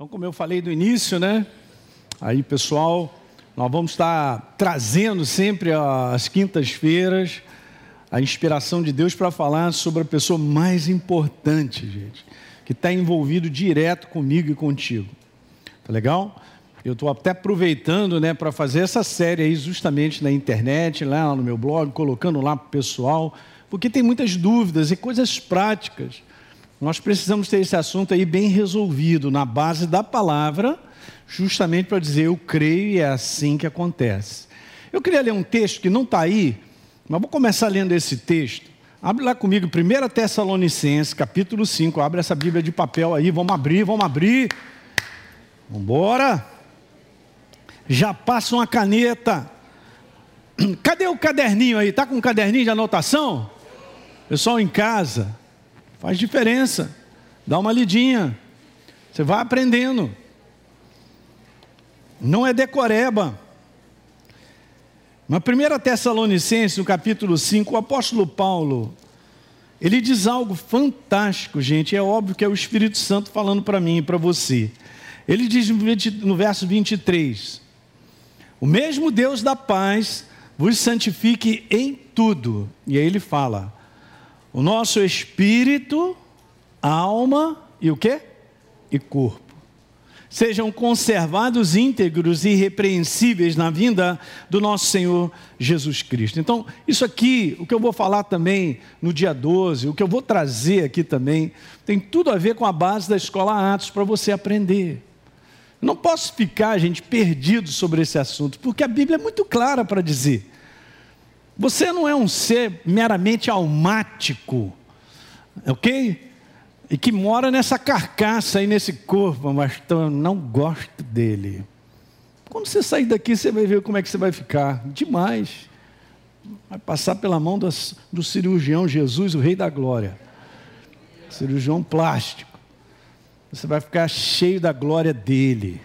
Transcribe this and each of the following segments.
Então, como eu falei do início, né? Aí, pessoal, nós vamos estar trazendo sempre às quintas-feiras a inspiração de Deus para falar sobre a pessoa mais importante, gente, que está envolvido direto comigo e contigo. Tá legal? Eu estou até aproveitando, né, para fazer essa série aí justamente na internet, lá no meu blog, colocando lá para o pessoal, porque tem muitas dúvidas e coisas práticas nós precisamos ter esse assunto aí bem resolvido, na base da palavra, justamente para dizer eu creio e é assim que acontece. Eu queria ler um texto que não está aí, mas vou começar lendo esse texto. Abre lá comigo, 1 Tessalonicenses, capítulo 5. Abre essa Bíblia de papel aí, vamos abrir, vamos abrir. Vamos embora. Já passa uma caneta. Cadê o caderninho aí? Está com um caderninho de anotação? Pessoal em casa. Faz diferença. Dá uma lidinha. Você vai aprendendo. Não é decoreba. Na 1 Tessalonicenses, no capítulo 5, o apóstolo Paulo, ele diz algo fantástico, gente. É óbvio que é o Espírito Santo falando para mim e para você. Ele diz no verso 23: O mesmo Deus da paz vos santifique em tudo. E aí ele fala: o nosso espírito, alma e o que? E corpo. Sejam conservados íntegros e irrepreensíveis na vinda do nosso Senhor Jesus Cristo. Então, isso aqui, o que eu vou falar também no dia 12, o que eu vou trazer aqui também, tem tudo a ver com a base da escola Atos para você aprender. Não posso ficar, gente, perdido sobre esse assunto, porque a Bíblia é muito clara para dizer você não é um ser meramente almático, ok? E que mora nessa carcaça aí, nesse corpo, mas eu não gosto dele. Quando você sair daqui, você vai ver como é que você vai ficar. Demais. Vai passar pela mão do cirurgião Jesus, o Rei da Glória. Cirurgião plástico. Você vai ficar cheio da glória dele.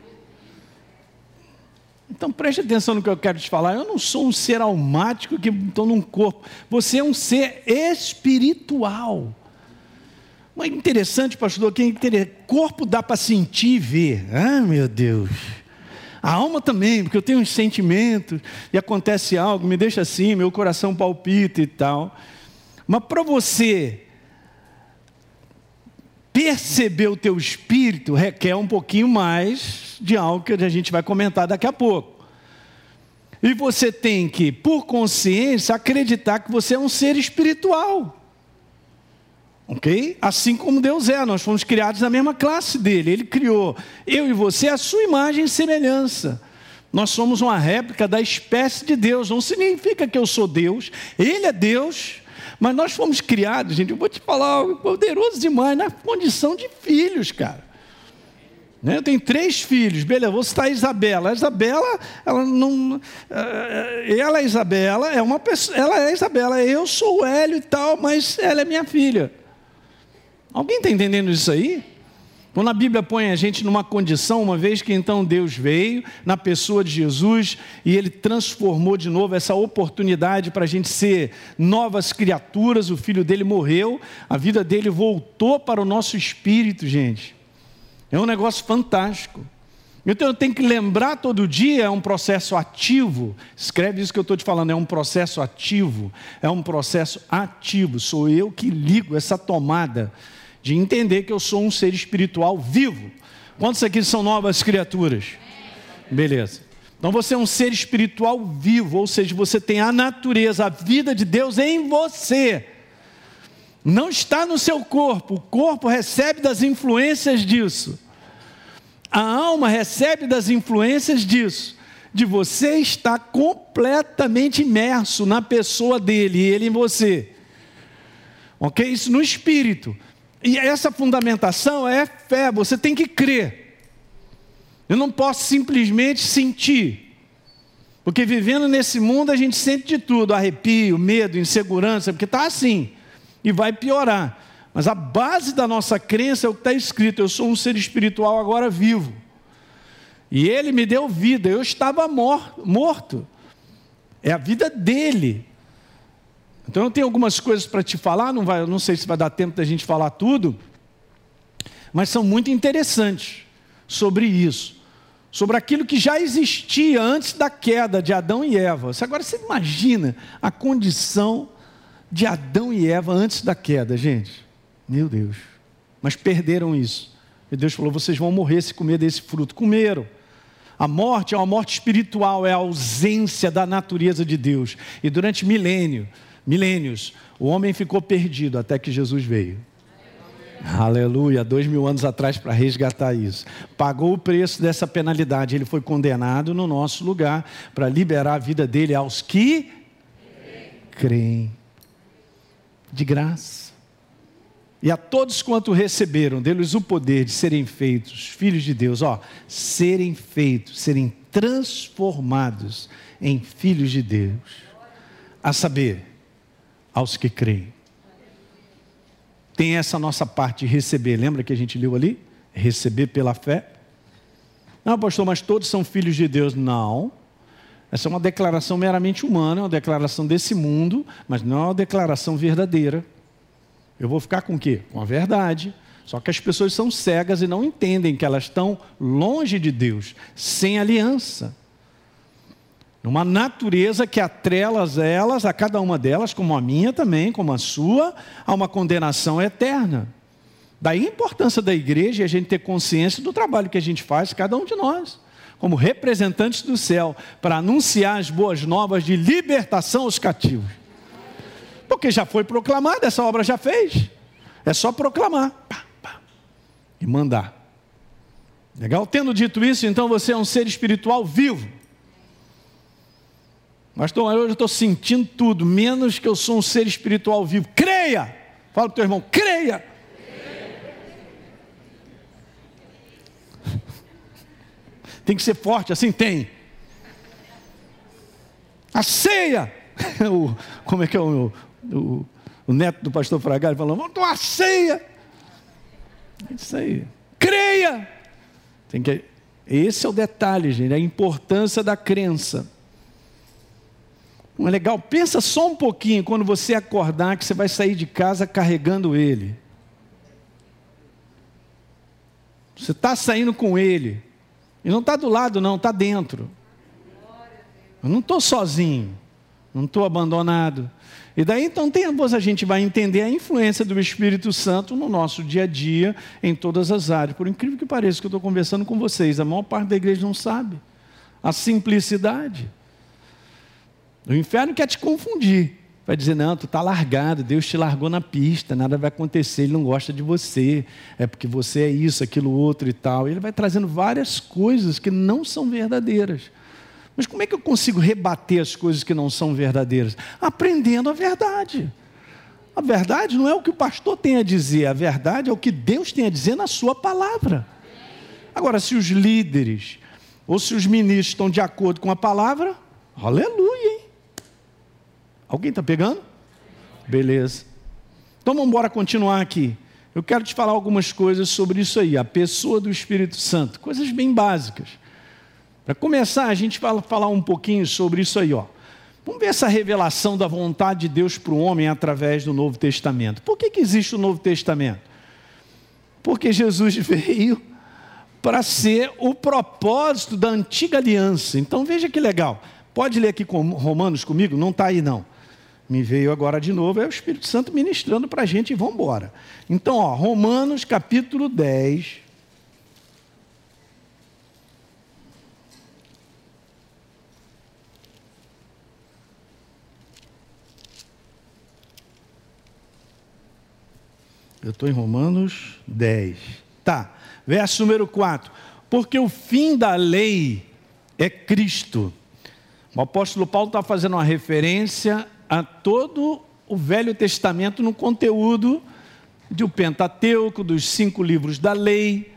Então preste atenção no que eu quero te falar. Eu não sou um ser almático que estou num corpo. Você é um ser espiritual. Mas interessante, pastor, que corpo dá para sentir e ver. Ah, meu Deus. A alma também, porque eu tenho uns sentimentos e acontece algo, me deixa assim, meu coração palpita e tal. Mas para você perceber o teu espírito requer um pouquinho mais de algo que a gente vai comentar daqui a pouco. E você tem que, por consciência, acreditar que você é um ser espiritual. Ok? Assim como Deus é, nós fomos criados na mesma classe dele. Ele criou eu e você a sua imagem e semelhança. Nós somos uma réplica da espécie de Deus. Não significa que eu sou Deus, Ele é Deus mas nós fomos criados, gente, eu vou te falar algo poderoso demais, na condição de filhos, cara. Né? Eu tenho três filhos, beleza, vou citar a Isabela. A Isabela, ela não. Eh, ela, Isabela, é uma pessoa. Ela é Isabela, eu sou o Hélio e tal, mas ela é minha filha. Alguém está entendendo isso aí? Quando a Bíblia põe a gente numa condição, uma vez que então Deus veio na pessoa de Jesus e ele transformou de novo essa oportunidade para a gente ser novas criaturas, o filho dele morreu, a vida dele voltou para o nosso espírito, gente. É um negócio fantástico. Então eu tenho que lembrar todo dia, é um processo ativo. Escreve isso que eu estou te falando, é um processo ativo. É um processo ativo. Sou eu que ligo essa tomada de entender que eu sou um ser espiritual vivo. Quantos aqui são novas criaturas? Beleza. Então você é um ser espiritual vivo, ou seja, você tem a natureza, a vida de Deus em você. Não está no seu corpo, o corpo recebe das influências disso. A alma recebe das influências disso. De você estar completamente imerso na pessoa dele ele em você. Ok? Isso no espírito. E essa fundamentação é fé, você tem que crer. Eu não posso simplesmente sentir. Porque vivendo nesse mundo a gente sente de tudo: arrepio, medo, insegurança, porque está assim. E vai piorar. Mas a base da nossa crença é o que está escrito: eu sou um ser espiritual agora vivo. E ele me deu vida, eu estava morto. É a vida dele. Então eu tenho algumas coisas para te falar, não, vai, não sei se vai dar tempo da gente falar tudo, mas são muito interessantes. sobre isso, sobre aquilo que já existia antes da queda de Adão e Eva. Agora você imagina a condição de Adão e Eva antes da queda, gente. Meu Deus. Mas perderam isso. E Deus falou: vocês vão morrer se comer desse fruto. Comeram. A morte é uma morte espiritual, é a ausência da natureza de Deus. E durante milênio, milênios, o homem ficou perdido até que Jesus veio. Aleluia, dois mil anos atrás para resgatar isso. Pagou o preço dessa penalidade, ele foi condenado no nosso lugar para liberar a vida dele aos que creem. De graça. E a todos quanto receberam deles o poder de serem feitos filhos de Deus, ó, serem feitos, serem transformados em filhos de Deus. A saber, aos que creem. Tem essa nossa parte de receber, lembra que a gente leu ali? Receber pela fé. Não, pastor, mas todos são filhos de Deus. Não. Essa é uma declaração meramente humana, é uma declaração desse mundo, mas não é uma declaração verdadeira. Eu vou ficar com o quê? Com a verdade. Só que as pessoas são cegas e não entendem que elas estão longe de Deus, sem aliança. Numa natureza que atrela elas, a cada uma delas, como a minha também, como a sua, a uma condenação eterna. Daí a importância da igreja e a gente ter consciência do trabalho que a gente faz, cada um de nós, como representantes do céu, para anunciar as boas novas de libertação aos cativos. Porque já foi proclamada, essa obra já fez. É só proclamar pá, pá, e mandar. Legal? Tendo dito isso, então você é um ser espiritual vivo. Mas hoje eu estou sentindo tudo, menos que eu sou um ser espiritual vivo. Creia! Fala para o teu irmão, creia! Tem que ser forte, assim tem. A ceia! o, como é que é o, o, o neto do pastor Fragari falou, vamos tomar ceia. É isso aí. Creia! Tem que, esse é o detalhe, gente, a importância da crença. Não é legal? Pensa só um pouquinho quando você acordar que você vai sair de casa carregando ele. Você está saindo com ele. Ele não está do lado, não, está dentro. Eu não estou sozinho. Não estou abandonado. E daí então tempos a gente vai entender a influência do Espírito Santo no nosso dia a dia, em todas as áreas. Por incrível que pareça que eu estou conversando com vocês, a maior parte da igreja não sabe. A simplicidade. O inferno quer te confundir. Vai dizer, não, tu está largado, Deus te largou na pista, nada vai acontecer, Ele não gosta de você, é porque você é isso, aquilo, outro e tal. Ele vai trazendo várias coisas que não são verdadeiras. Mas como é que eu consigo rebater as coisas que não são verdadeiras? Aprendendo a verdade. A verdade não é o que o pastor tem a dizer, a verdade é o que Deus tem a dizer na sua palavra. Agora, se os líderes ou se os ministros estão de acordo com a palavra, aleluia? Alguém está pegando? Beleza. Então vamos embora continuar aqui. Eu quero te falar algumas coisas sobre isso aí, a pessoa do Espírito Santo, coisas bem básicas. Para começar, a gente vai falar um pouquinho sobre isso aí, ó. Vamos ver essa revelação da vontade de Deus para o homem através do Novo Testamento. Por que, que existe o Novo Testamento? Porque Jesus veio para ser o propósito da antiga aliança. Então veja que legal. Pode ler aqui com Romanos comigo? Não está aí não. Me veio agora de novo, é o Espírito Santo ministrando para a gente e vamos embora. Então, ó, Romanos capítulo 10, Eu estou em Romanos 10. Tá. Verso número 4. Porque o fim da lei é Cristo. O apóstolo Paulo está fazendo uma referência a todo o Velho Testamento no conteúdo do Pentateuco, dos cinco livros da lei,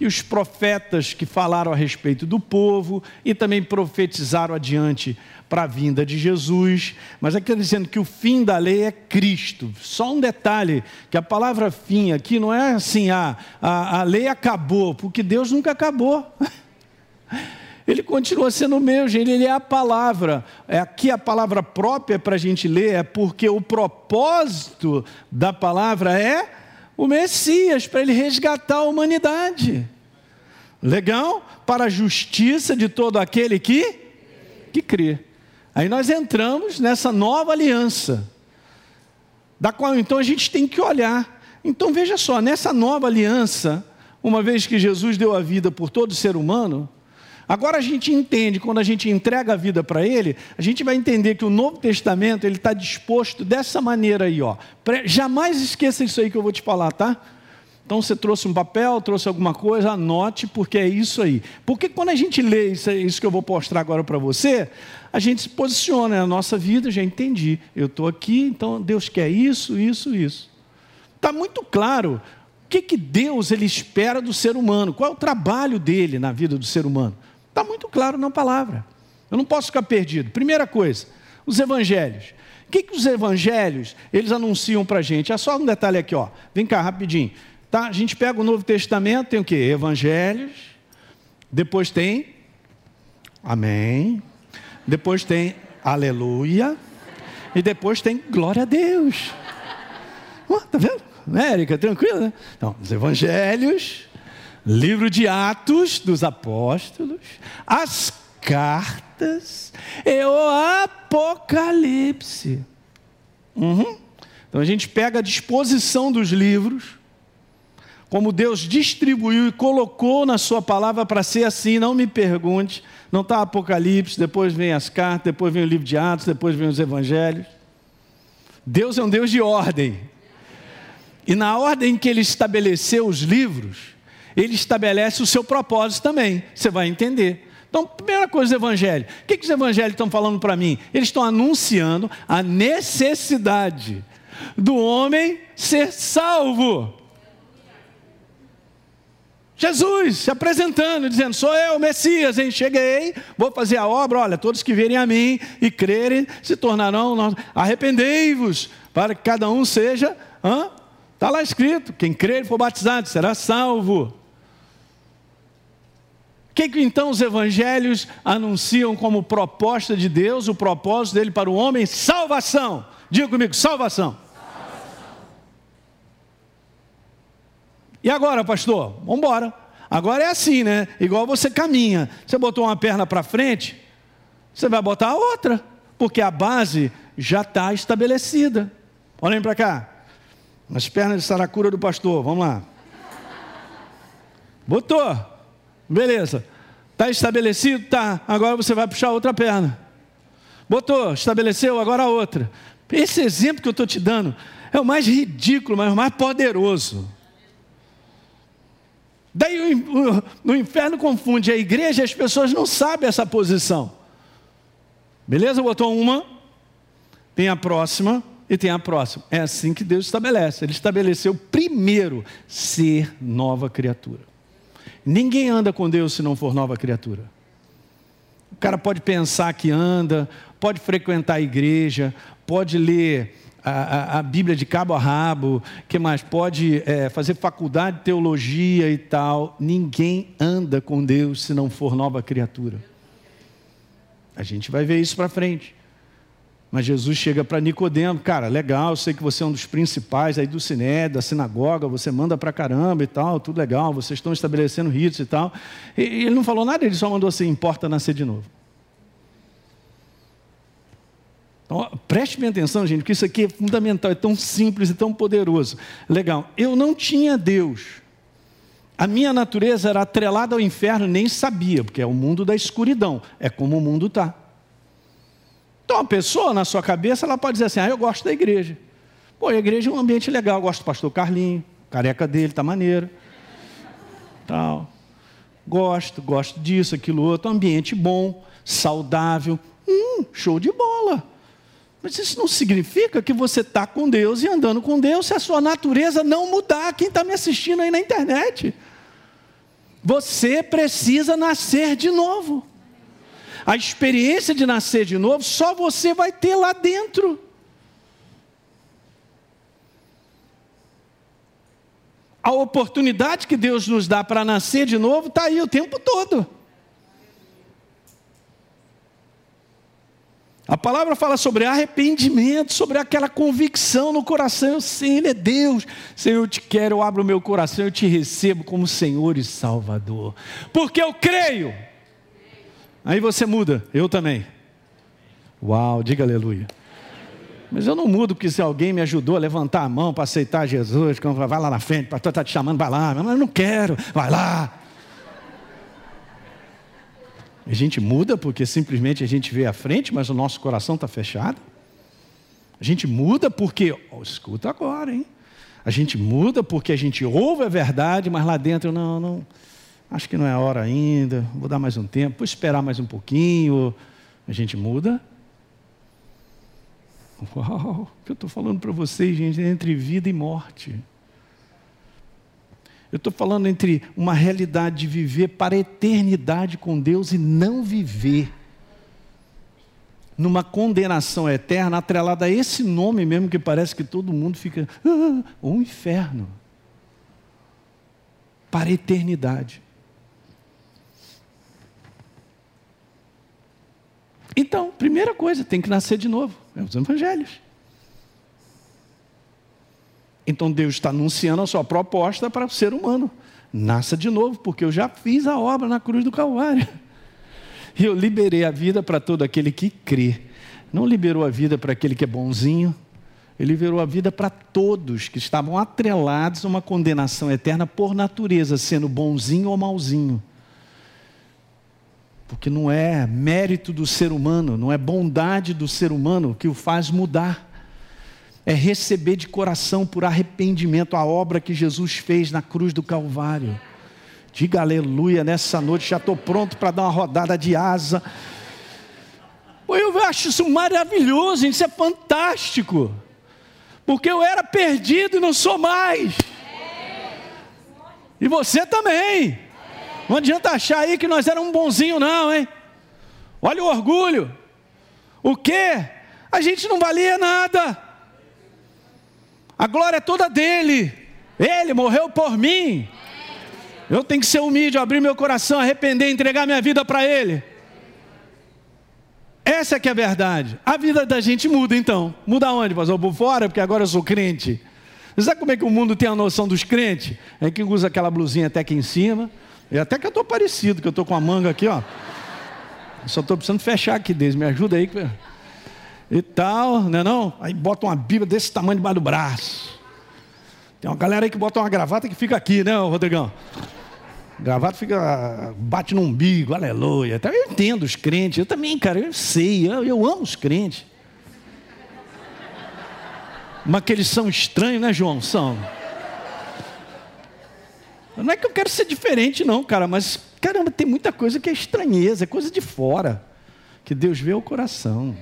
e os profetas que falaram a respeito do povo e também profetizaram adiante para a vinda de Jesus, mas aqui está dizendo que o fim da lei é Cristo. Só um detalhe, que a palavra fim aqui não é assim, ah, a, a lei acabou, porque Deus nunca acabou. Ele continua sendo o mesmo, ele é a palavra. É aqui a palavra própria para a gente ler, é porque o propósito da palavra é o Messias, para ele resgatar a humanidade. Legal? Para a justiça de todo aquele que que crê. Aí nós entramos nessa nova aliança, da qual então a gente tem que olhar. Então veja só, nessa nova aliança, uma vez que Jesus deu a vida por todo ser humano, agora a gente entende, quando a gente entrega a vida para Ele, a gente vai entender que o Novo Testamento ele está disposto dessa maneira aí, ó. Jamais esqueça isso aí que eu vou te falar, tá? Então você trouxe um papel, trouxe alguma coisa, anote, porque é isso aí. Porque quando a gente lê isso, isso que eu vou mostrar agora para você, a gente se posiciona na nossa vida, já entendi. Eu estou aqui, então Deus quer isso, isso, isso. Está muito claro o que, que Deus ele espera do ser humano, qual é o trabalho dele na vida do ser humano. Está muito claro na palavra. Eu não posso ficar perdido. Primeira coisa, os evangelhos. O que, que os evangelhos eles anunciam para a gente? É só um detalhe aqui, ó. Vem cá, rapidinho. Tá? A gente pega o Novo Testamento, tem o que? Evangelhos. Depois tem Amém. Depois tem Aleluia. E depois tem Glória a Deus. Oh, tá vendo? Érica? Tranquilo, né? Então, os Evangelhos, livro de Atos dos Apóstolos, as cartas e o Apocalipse. Uhum. Então a gente pega a disposição dos livros como Deus distribuiu e colocou na Sua palavra para ser assim, não me pergunte. Não está Apocalipse, depois vem as cartas, depois vem o livro de Atos, depois vem os evangelhos. Deus é um Deus de ordem. E na ordem que Ele estabeleceu os livros, Ele estabelece o seu propósito também. Você vai entender. Então, primeira coisa do Evangelho. O que, que os Evangelhos estão falando para mim? Eles estão anunciando a necessidade do homem ser salvo. Jesus se apresentando, dizendo: Sou eu, Messias, hein? cheguei, vou fazer a obra. Olha, todos que virem a mim e crerem se tornarão. Arrependei-vos, para que cada um seja. Está lá escrito: quem crer e for batizado será salvo. O que, que então os evangelhos anunciam como proposta de Deus, o propósito dele para o homem? Salvação. Diga comigo: salvação. E agora, pastor? Vamos embora. Agora é assim, né? Igual você caminha. Você botou uma perna para frente, você vai botar a outra, porque a base já está estabelecida. Olhem para cá. As pernas de saracura do pastor, vamos lá. Botou. Beleza. Está estabelecido? Tá. Agora você vai puxar outra perna. Botou, estabeleceu, agora a outra. Esse exemplo que eu estou te dando é o mais ridículo, mas o mais poderoso. Daí no inferno confunde a igreja e as pessoas não sabem essa posição. Beleza? Botou uma, tem a próxima e tem a próxima. É assim que Deus estabelece. Ele estabeleceu primeiro ser nova criatura. Ninguém anda com Deus se não for nova criatura. O cara pode pensar que anda, pode frequentar a igreja, pode ler a, a, a, Bíblia de cabo a rabo, que mais? Pode é, fazer faculdade de teologia e tal. Ninguém anda com Deus se não for nova criatura. A gente vai ver isso para frente. Mas Jesus chega para Nicodemo, cara, legal, sei que você é um dos principais aí do Siné, da sinagoga, você manda para caramba e tal, tudo legal, vocês estão estabelecendo ritos e tal. E ele não falou nada, ele só mandou assim, importa nascer de novo. Então, preste bem atenção, gente, porque isso aqui é fundamental, é tão simples e tão poderoso. Legal, eu não tinha Deus. A minha natureza era atrelada ao inferno, nem sabia, porque é o mundo da escuridão, é como o mundo está. Então, a pessoa, na sua cabeça, ela pode dizer assim: ah, eu gosto da igreja. Pô, a igreja é um ambiente legal, eu gosto do pastor Carlinho, careca dele, tá maneiro. Tal. Gosto, gosto disso, aquilo outro, ambiente bom, saudável. Hum, show de bola. Mas isso não significa que você está com Deus e andando com Deus se a sua natureza não mudar. Quem está me assistindo aí na internet? Você precisa nascer de novo. A experiência de nascer de novo só você vai ter lá dentro. A oportunidade que Deus nos dá para nascer de novo está aí o tempo todo. A palavra fala sobre arrependimento, sobre aquela convicção no coração. Sei, Ele é Deus. Senhor, eu te quero, eu abro o meu coração, eu te recebo como Senhor e Salvador. Porque eu creio. Aí você muda, eu também. Uau, diga aleluia. Mas eu não mudo porque se alguém me ajudou a levantar a mão para aceitar Jesus, vai lá na frente, o pastor está te chamando, vai lá. Mas eu não quero, vai lá. A gente muda porque simplesmente a gente vê a frente, mas o nosso coração está fechado. A gente muda porque, oh, escuta agora, hein? A gente muda porque a gente ouve a verdade, mas lá dentro, não, não, acho que não é a hora ainda, vou dar mais um tempo, vou esperar mais um pouquinho. A gente muda. Uau, o que eu estou falando para vocês, gente, é entre vida e morte. Eu estou falando entre uma realidade de viver para a eternidade com Deus e não viver numa condenação eterna atrelada a esse nome mesmo que parece que todo mundo fica, ah, um inferno. Para a eternidade. Então, primeira coisa, tem que nascer de novo. É os evangelhos. Então Deus está anunciando a sua proposta para o ser humano. Nasça de novo, porque eu já fiz a obra na cruz do Calvário. E eu liberei a vida para todo aquele que crê. Não liberou a vida para aquele que é bonzinho, ele liberou a vida para todos que estavam atrelados a uma condenação eterna por natureza, sendo bonzinho ou malzinho. Porque não é mérito do ser humano, não é bondade do ser humano que o faz mudar é receber de coração por arrependimento a obra que Jesus fez na cruz do Calvário. Diga aleluia nessa noite, já estou pronto para dar uma rodada de asa. Eu acho isso maravilhoso, isso é fantástico. Porque eu era perdido e não sou mais. E você também. Não adianta achar aí que nós éramos bonzinho, não, hein? Olha o orgulho. O quê? A gente não valia nada. A glória é toda dele. Ele morreu por mim. Eu tenho que ser humilde, abrir meu coração, arrepender, entregar minha vida para Ele. Essa é que é a verdade. A vida da gente muda então. Muda onde, pastor? Por fora, porque agora eu sou crente. Você sabe como é que o mundo tem a noção dos crentes? É que usa aquela blusinha até aqui em cima. E até que eu estou parecido, que eu estou com a manga aqui, ó. só estou precisando fechar aqui, Deus. Me ajuda aí e tal, né não? Aí bota uma Bíblia desse tamanho debaixo do braço. Tem uma galera aí que bota uma gravata que fica aqui, né, Rodrigão? Gravata fica, bate no umbigo, aleluia. Então, eu entendo os crentes, eu também, cara, eu sei, eu, eu amo os crentes. Mas que eles são estranhos, né, João? São. Não é que eu quero ser diferente, não, cara, mas caramba, tem muita coisa que é estranheza, é coisa de fora. Que Deus vê o coração.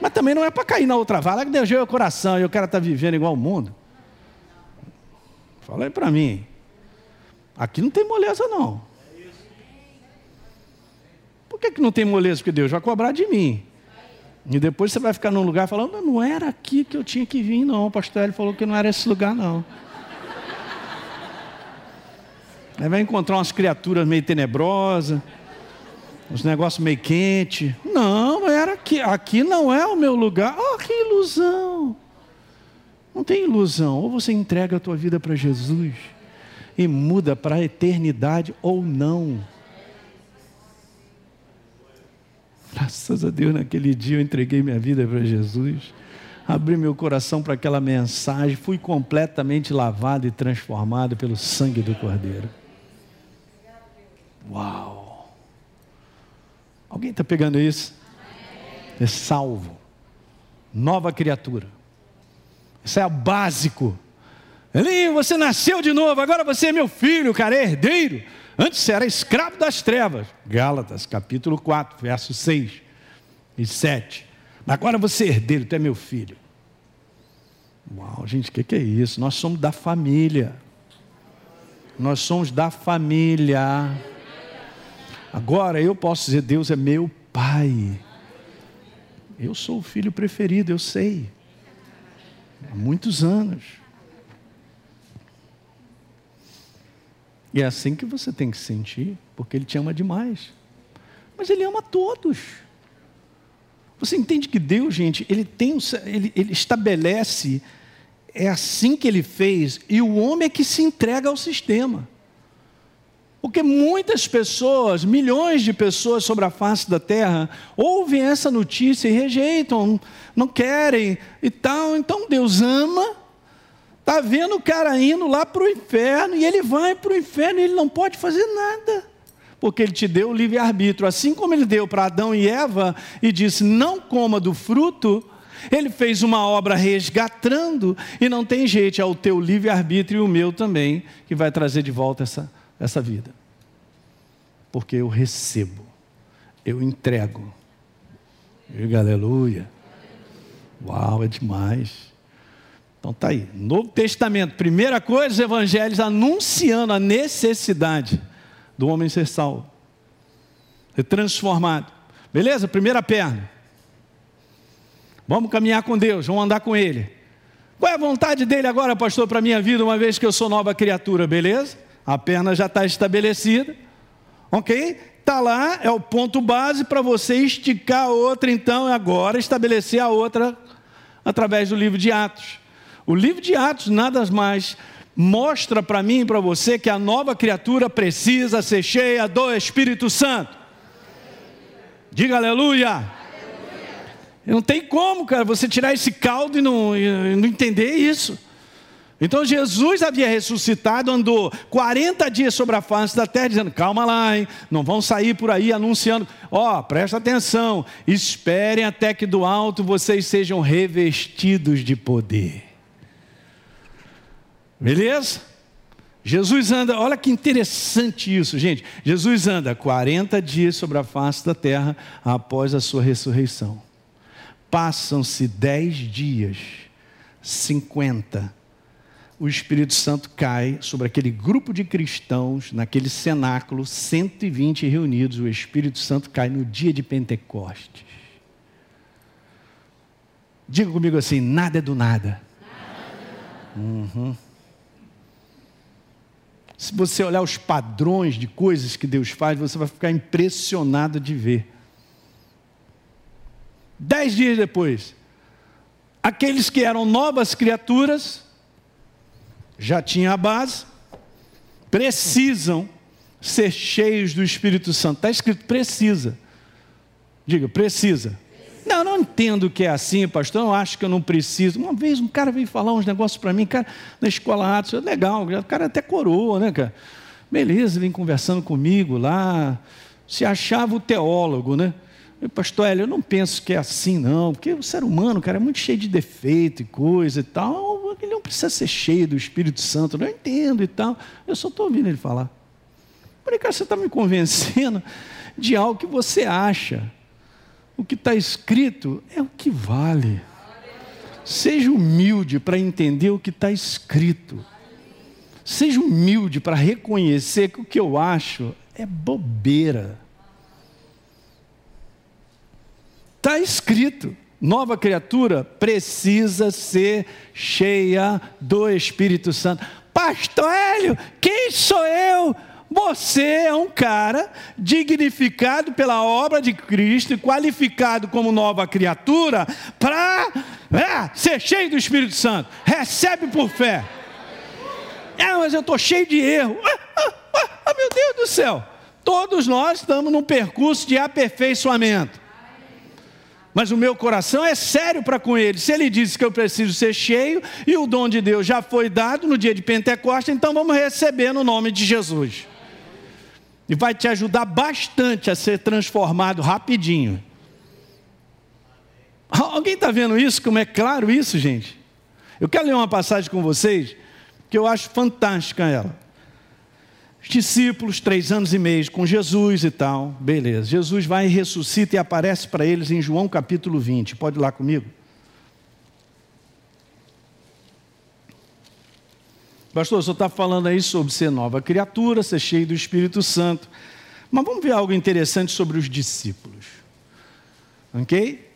Mas também não é para cair na outra vala, que Deus deu o coração e o cara está vivendo igual o mundo. Fala aí para mim. Aqui não tem moleza, não. Por que, que não tem moleza? Porque Deus vai cobrar de mim. E depois você vai ficar num lugar falando, não era aqui que eu tinha que vir, não. O pastor ele falou que não era esse lugar, não. Aí vai encontrar umas criaturas meio tenebrosas os negócios meio quente. Não, era aqui. Aqui não é o meu lugar. Oh, que ilusão. Não tem ilusão. Ou você entrega a tua vida para Jesus e muda para a eternidade ou não. Graças a Deus, naquele dia eu entreguei minha vida para Jesus, abri meu coração para aquela mensagem, fui completamente lavado e transformado pelo sangue do Cordeiro. Uau! Alguém está pegando isso? É salvo. Nova criatura. Isso é o básico. Elinho, você nasceu de novo, agora você é meu filho, cara, é herdeiro. Antes era escravo das trevas. Gálatas, capítulo 4, versos 6 e 7. Mas agora você é herdeiro, tu é meu filho. Uau, gente, o que, que é isso? Nós somos da família. Nós somos da família. Agora eu posso dizer: Deus é meu Pai. Eu sou o filho preferido, eu sei. Há muitos anos. E é assim que você tem que sentir, porque Ele te ama demais. Mas Ele ama todos. Você entende que Deus, gente, ele tem, ele, ele estabelece, é assim que ele fez, e o homem é que se entrega ao sistema. Porque muitas pessoas, milhões de pessoas sobre a face da terra, ouvem essa notícia e rejeitam, não querem e tal. Então Deus ama, está vendo o cara indo lá para o inferno, e ele vai para o inferno e ele não pode fazer nada porque ele te deu o livre-arbítrio. Assim como ele deu para Adão e Eva e disse: não coma do fruto, ele fez uma obra resgatando, e não tem jeito, é o teu livre-arbítrio e o meu também, que vai trazer de volta essa, essa vida. Porque eu recebo, eu entrego. Diga aleluia. Uau, é demais. Então tá aí. Novo Testamento, primeira coisa, os evangelhos anunciando a necessidade do homem ser salvo, ser transformado. Beleza? Primeira perna. Vamos caminhar com Deus, vamos andar com Ele. Qual é a vontade dele agora, pastor, para a minha vida, uma vez que eu sou nova criatura, beleza? A perna já está estabelecida, ok? Está lá, é o ponto base para você esticar a outra, então, agora estabelecer a outra através do livro de Atos. O livro de Atos nada mais mostra para mim e para você que a nova criatura precisa ser cheia do Espírito Santo. Diga aleluia. Não tem como, cara, você tirar esse caldo e não, e não entender isso. Então Jesus havia ressuscitado, andou 40 dias sobre a face da terra, dizendo: calma lá, hein? não vão sair por aí anunciando, ó, oh, presta atenção, esperem até que do alto vocês sejam revestidos de poder. Beleza? Jesus anda, olha que interessante isso, gente. Jesus anda 40 dias sobre a face da terra após a sua ressurreição. Passam-se 10 dias, 50. O Espírito Santo cai sobre aquele grupo de cristãos, naquele cenáculo, 120 reunidos. O Espírito Santo cai no dia de Pentecostes. Diga comigo assim: nada é do nada. Uhum. Se você olhar os padrões de coisas que Deus faz, você vai ficar impressionado de ver. Dez dias depois, aqueles que eram novas criaturas, já tinham a base, precisam ser cheios do Espírito Santo. Está escrito precisa. Diga, precisa. Não, não entendo que é assim, pastor. Eu acho que eu não preciso. Uma vez um cara veio falar uns negócios para mim, cara, na escola Atos, legal, o cara até coroa, né, cara? Beleza, vem conversando comigo lá, se achava o teólogo, né? Eu, pastor eu não penso que é assim, não, porque o ser humano, cara, é muito cheio de defeito e coisa e tal. Ele não precisa ser cheio do Espírito Santo, não entendo e tal. Eu só estou ouvindo ele falar. Falei, cara, você está me convencendo de algo que você acha o que está escrito é o que vale. Seja humilde para entender o que está escrito. Seja humilde para reconhecer que o que eu acho é bobeira. Está escrito: nova criatura precisa ser cheia do Espírito Santo. Pastor Hélio, quem sou eu você é um cara dignificado pela obra de Cristo e qualificado como nova criatura para é, ser cheio do Espírito Santo. Recebe por fé. É, mas eu estou cheio de erro. Ah, ah, ah, ah, meu Deus do céu. Todos nós estamos num percurso de aperfeiçoamento. Mas o meu coração é sério para com ele. Se ele disse que eu preciso ser cheio e o dom de Deus já foi dado no dia de Pentecostes, então vamos receber no nome de Jesus. E vai te ajudar bastante a ser transformado rapidinho. Alguém está vendo isso? Como é claro isso, gente? Eu quero ler uma passagem com vocês que eu acho fantástica ela. Os discípulos, três anos e meio com Jesus e tal, beleza. Jesus vai e ressuscita e aparece para eles em João capítulo 20. Pode ir lá comigo? Pastor, senhor está falando aí sobre ser nova criatura, ser cheio do Espírito Santo. Mas vamos ver algo interessante sobre os discípulos. Ok?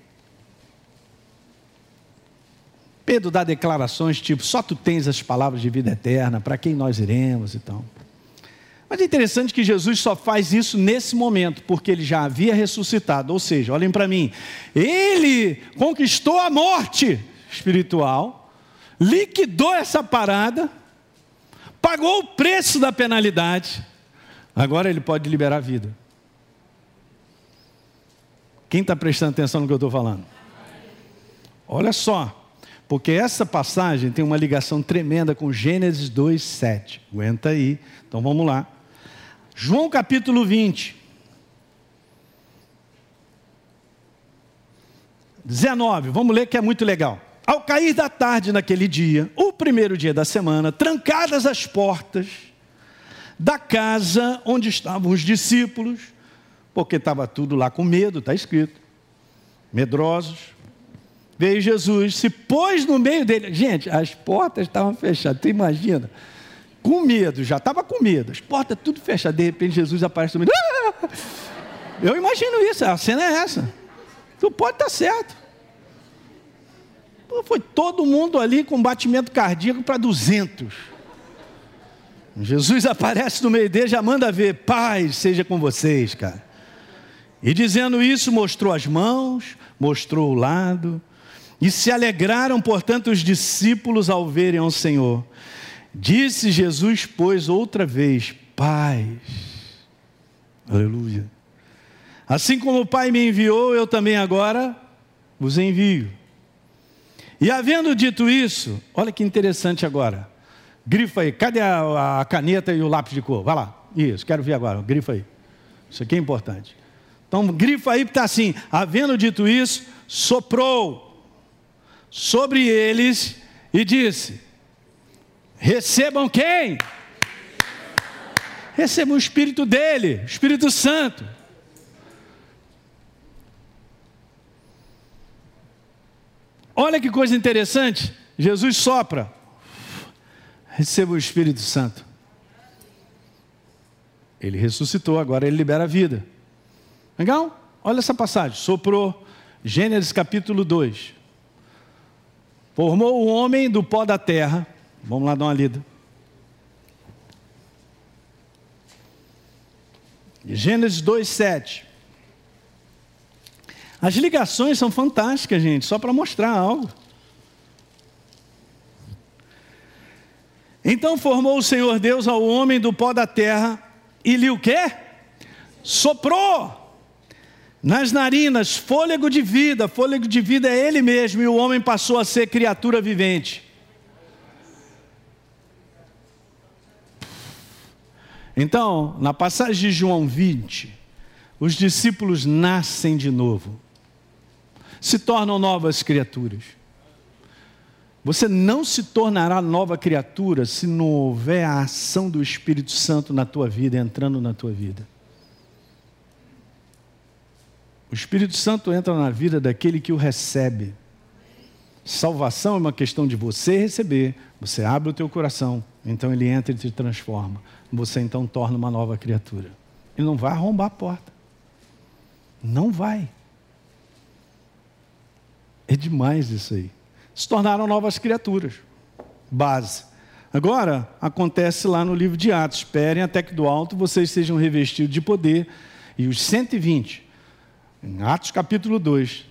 Pedro dá declarações tipo: só tu tens as palavras de vida eterna, para quem nós iremos e tal. Mas é interessante que Jesus só faz isso nesse momento, porque ele já havia ressuscitado. Ou seja, olhem para mim, ele conquistou a morte espiritual, liquidou essa parada, pagou o preço da penalidade, agora ele pode liberar a vida. Quem está prestando atenção no que eu estou falando? Olha só, porque essa passagem tem uma ligação tremenda com Gênesis 2:7. Aguenta aí. Então vamos lá. João capítulo 20. 19, vamos ler que é muito legal. Ao cair da tarde naquele dia, o primeiro dia da semana, trancadas as portas da casa onde estavam os discípulos, porque estava tudo lá com medo, está escrito, medrosos, veio Jesus, se pôs no meio dele. Gente, as portas estavam fechadas, tu imagina? Com medo, já estava com medo, as portas tudo fechadas, de repente Jesus aparece no meio. Ah! Eu imagino isso, a cena é essa. Tu pode estar tá certo. Foi todo mundo ali com batimento cardíaco para 200. Jesus aparece no meio dele, já manda ver, paz seja com vocês, cara. E dizendo isso, mostrou as mãos, mostrou o lado, e se alegraram, portanto, os discípulos ao verem ao Senhor. Disse Jesus, pois, outra vez: paz. Aleluia. Assim como o Pai me enviou, eu também agora vos envio. E havendo dito isso, olha que interessante agora. Grifa aí, cadê a, a caneta e o lápis de cor? Vai lá. Isso, quero ver agora, grifa aí. Isso aqui é importante. Então, grifa aí, está assim: havendo dito isso, soprou sobre eles e disse: Recebam quem? Recebam o Espírito dele, o Espírito Santo. Olha que coisa interessante. Jesus sopra. Receba o Espírito Santo. Ele ressuscitou, agora ele libera a vida. Legal? Olha essa passagem. Soprou. Gênesis capítulo 2. Formou o homem do pó da terra Vamos lá dar uma lida. Gênesis 2:7. As ligações são fantásticas, gente, só para mostrar algo. Então formou o Senhor Deus ao homem do pó da terra e lhe o quê? Soprou nas narinas fôlego de vida, fôlego de vida é ele mesmo, e o homem passou a ser criatura vivente. Então, na passagem de João 20, os discípulos nascem de novo, se tornam novas criaturas. Você não se tornará nova criatura se não houver a ação do Espírito Santo na tua vida, entrando na tua vida. O Espírito Santo entra na vida daquele que o recebe. Salvação é uma questão de você receber, você abre o teu coração, então ele entra e te transforma você então torna uma nova criatura. Ele não vai arrombar a porta. Não vai. É demais isso aí. Se tornaram novas criaturas. Base. Agora, acontece lá no livro de Atos: esperem até que do alto vocês sejam revestidos de poder. E os 120, em Atos capítulo 2,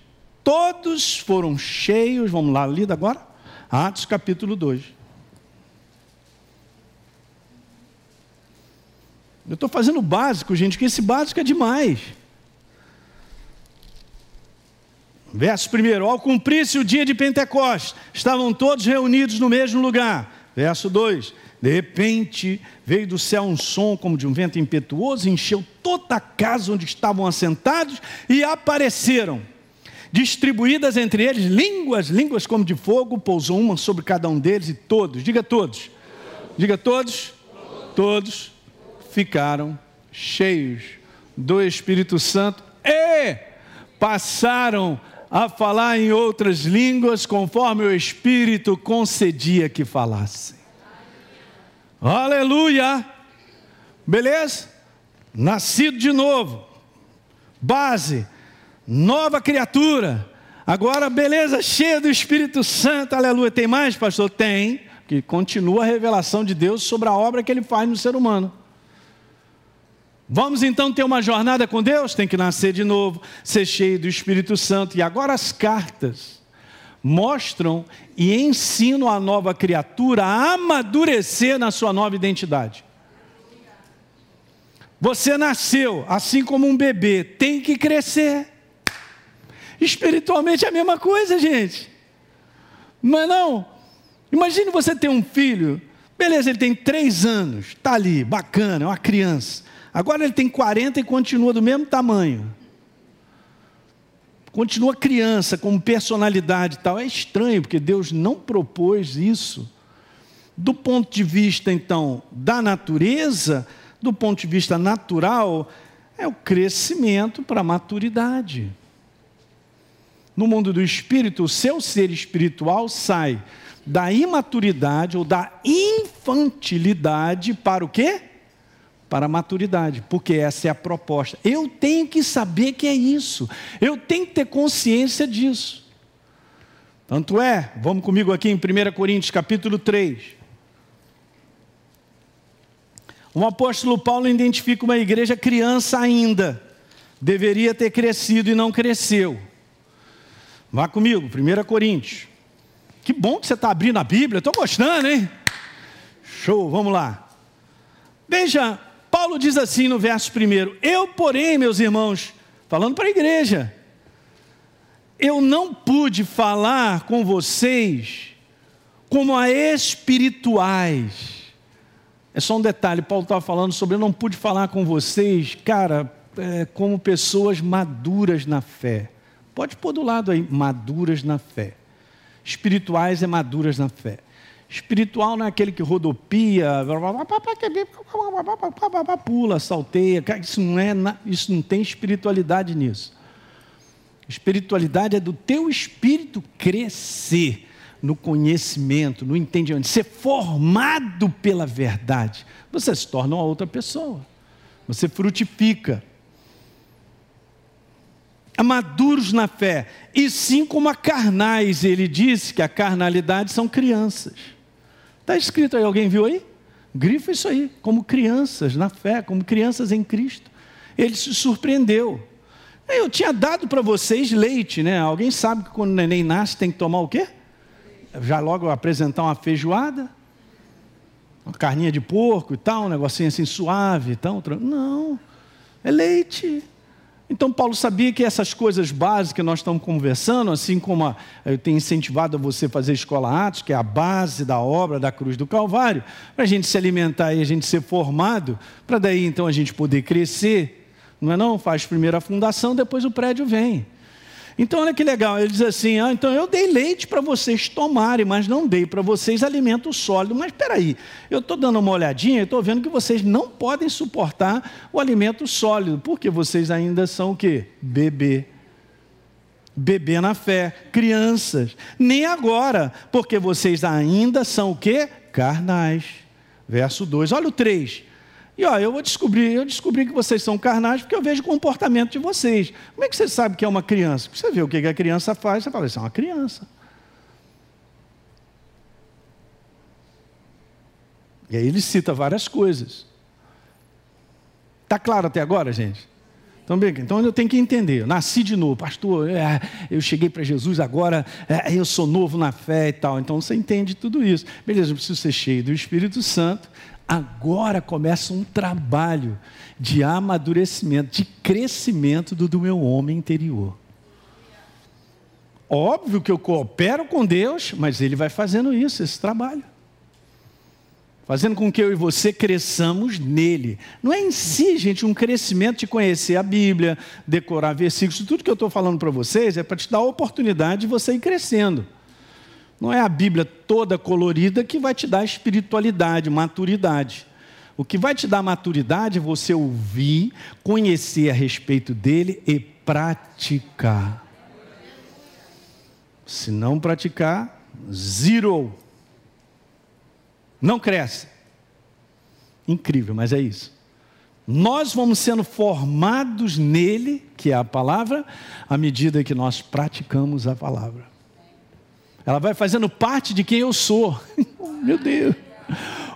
todos foram cheios. Vamos lá, lida agora? Atos capítulo 2. Eu estou fazendo básico, gente, que esse básico é demais. Verso 1: Ao cumprir-se o dia de Pentecostes, estavam todos reunidos no mesmo lugar. Verso 2: De repente veio do céu um som como de um vento impetuoso, encheu toda a casa onde estavam assentados e apareceram, distribuídas entre eles línguas, línguas como de fogo, pousou uma sobre cada um deles e todos, diga todos, diga todos, todos ficaram cheios do Espírito Santo e passaram a falar em outras línguas conforme o Espírito concedia que falassem. Aleluia! Beleza? Nascido de novo, base, nova criatura. Agora, beleza, cheia do Espírito Santo, aleluia. Tem mais, pastor? Tem, que continua a revelação de Deus sobre a obra que ele faz no ser humano. Vamos então ter uma jornada com Deus? Tem que nascer de novo, ser cheio do Espírito Santo. E agora as cartas mostram e ensinam a nova criatura a amadurecer na sua nova identidade. Você nasceu assim como um bebê, tem que crescer. Espiritualmente é a mesma coisa, gente. Não é não? Imagine você ter um filho, beleza, ele tem três anos, está ali, bacana, é uma criança. Agora ele tem 40 e continua do mesmo tamanho. Continua criança, com personalidade e tal. É estranho, porque Deus não propôs isso. Do ponto de vista, então, da natureza, do ponto de vista natural, é o crescimento para a maturidade. No mundo do espírito, o seu ser espiritual sai da imaturidade ou da infantilidade para o quê? Para a maturidade, porque essa é a proposta. Eu tenho que saber que é isso, eu tenho que ter consciência disso. Tanto é, vamos comigo aqui em 1 Coríntios capítulo 3. O apóstolo Paulo identifica uma igreja criança ainda, deveria ter crescido e não cresceu. Vá comigo, 1 Coríntios. Que bom que você está abrindo a Bíblia, estou gostando, hein? Show, vamos lá. Veja, Paulo diz assim no verso primeiro: Eu, porém, meus irmãos, falando para a igreja, eu não pude falar com vocês como a espirituais. É só um detalhe, Paulo estava falando sobre eu não pude falar com vocês, cara, é, como pessoas maduras na fé. Pode pôr do lado aí, maduras na fé. Espirituais é maduras na fé. Espiritual não é aquele que rodopia, pula, salteia. Isso não, é, isso não tem espiritualidade nisso. Espiritualidade é do teu espírito crescer no conhecimento, no entendimento, ser formado pela verdade. Você se torna uma outra pessoa. Você frutifica maduros na fé, e sim como a carnais. Ele disse que a carnalidade são crianças. Está escrito aí, alguém viu aí? Grifa isso aí, como crianças na fé, como crianças em Cristo. Ele se surpreendeu. Eu tinha dado para vocês leite, né? Alguém sabe que quando o neném nasce tem que tomar o quê? Já logo apresentar uma feijoada? Uma carninha de porco e tal, um negocinho assim suave e tal. Não, é leite. Então, Paulo sabia que essas coisas básicas que nós estamos conversando, assim como a, eu tenho incentivado a você fazer escola Atos, que é a base da obra da cruz do Calvário, para a gente se alimentar e a gente ser formado, para daí então a gente poder crescer, não é não? Faz primeiro a fundação, depois o prédio vem. Então, olha que legal, ele diz assim: ah, então eu dei leite para vocês tomarem, mas não dei para vocês alimento sólido. Mas espera aí, eu estou dando uma olhadinha e estou vendo que vocês não podem suportar o alimento sólido, porque vocês ainda são o quê? Bebê. Bebê na fé, crianças. Nem agora, porque vocês ainda são o quê? Carnais. Verso 2, olha o 3. E ó, eu vou descobrir, eu descobri que vocês são carnais porque eu vejo o comportamento de vocês. Como é que você sabe que é uma criança? Você vê o que a criança faz, você fala, isso é uma criança. E aí ele cita várias coisas. Está claro até agora, gente? Então, bem, então eu tenho que entender. Eu nasci de novo, pastor. É, eu cheguei para Jesus agora, é, eu sou novo na fé e tal. Então você entende tudo isso. Beleza, eu preciso ser cheio do Espírito Santo agora começa um trabalho de amadurecimento, de crescimento do, do meu homem interior. Óbvio que eu coopero com Deus, mas Ele vai fazendo isso, esse trabalho. Fazendo com que eu e você cresçamos nele. Não é em si, gente, um crescimento de conhecer a Bíblia, decorar versículos. Tudo que eu estou falando para vocês é para te dar a oportunidade de você ir crescendo. Não é a Bíblia toda colorida que vai te dar espiritualidade, maturidade. O que vai te dar maturidade é você ouvir, conhecer a respeito dele e praticar. Se não praticar, zero. Não cresce. Incrível, mas é isso. Nós vamos sendo formados nele, que é a palavra, à medida que nós praticamos a palavra. Ela vai fazendo parte de quem eu sou. Meu Deus.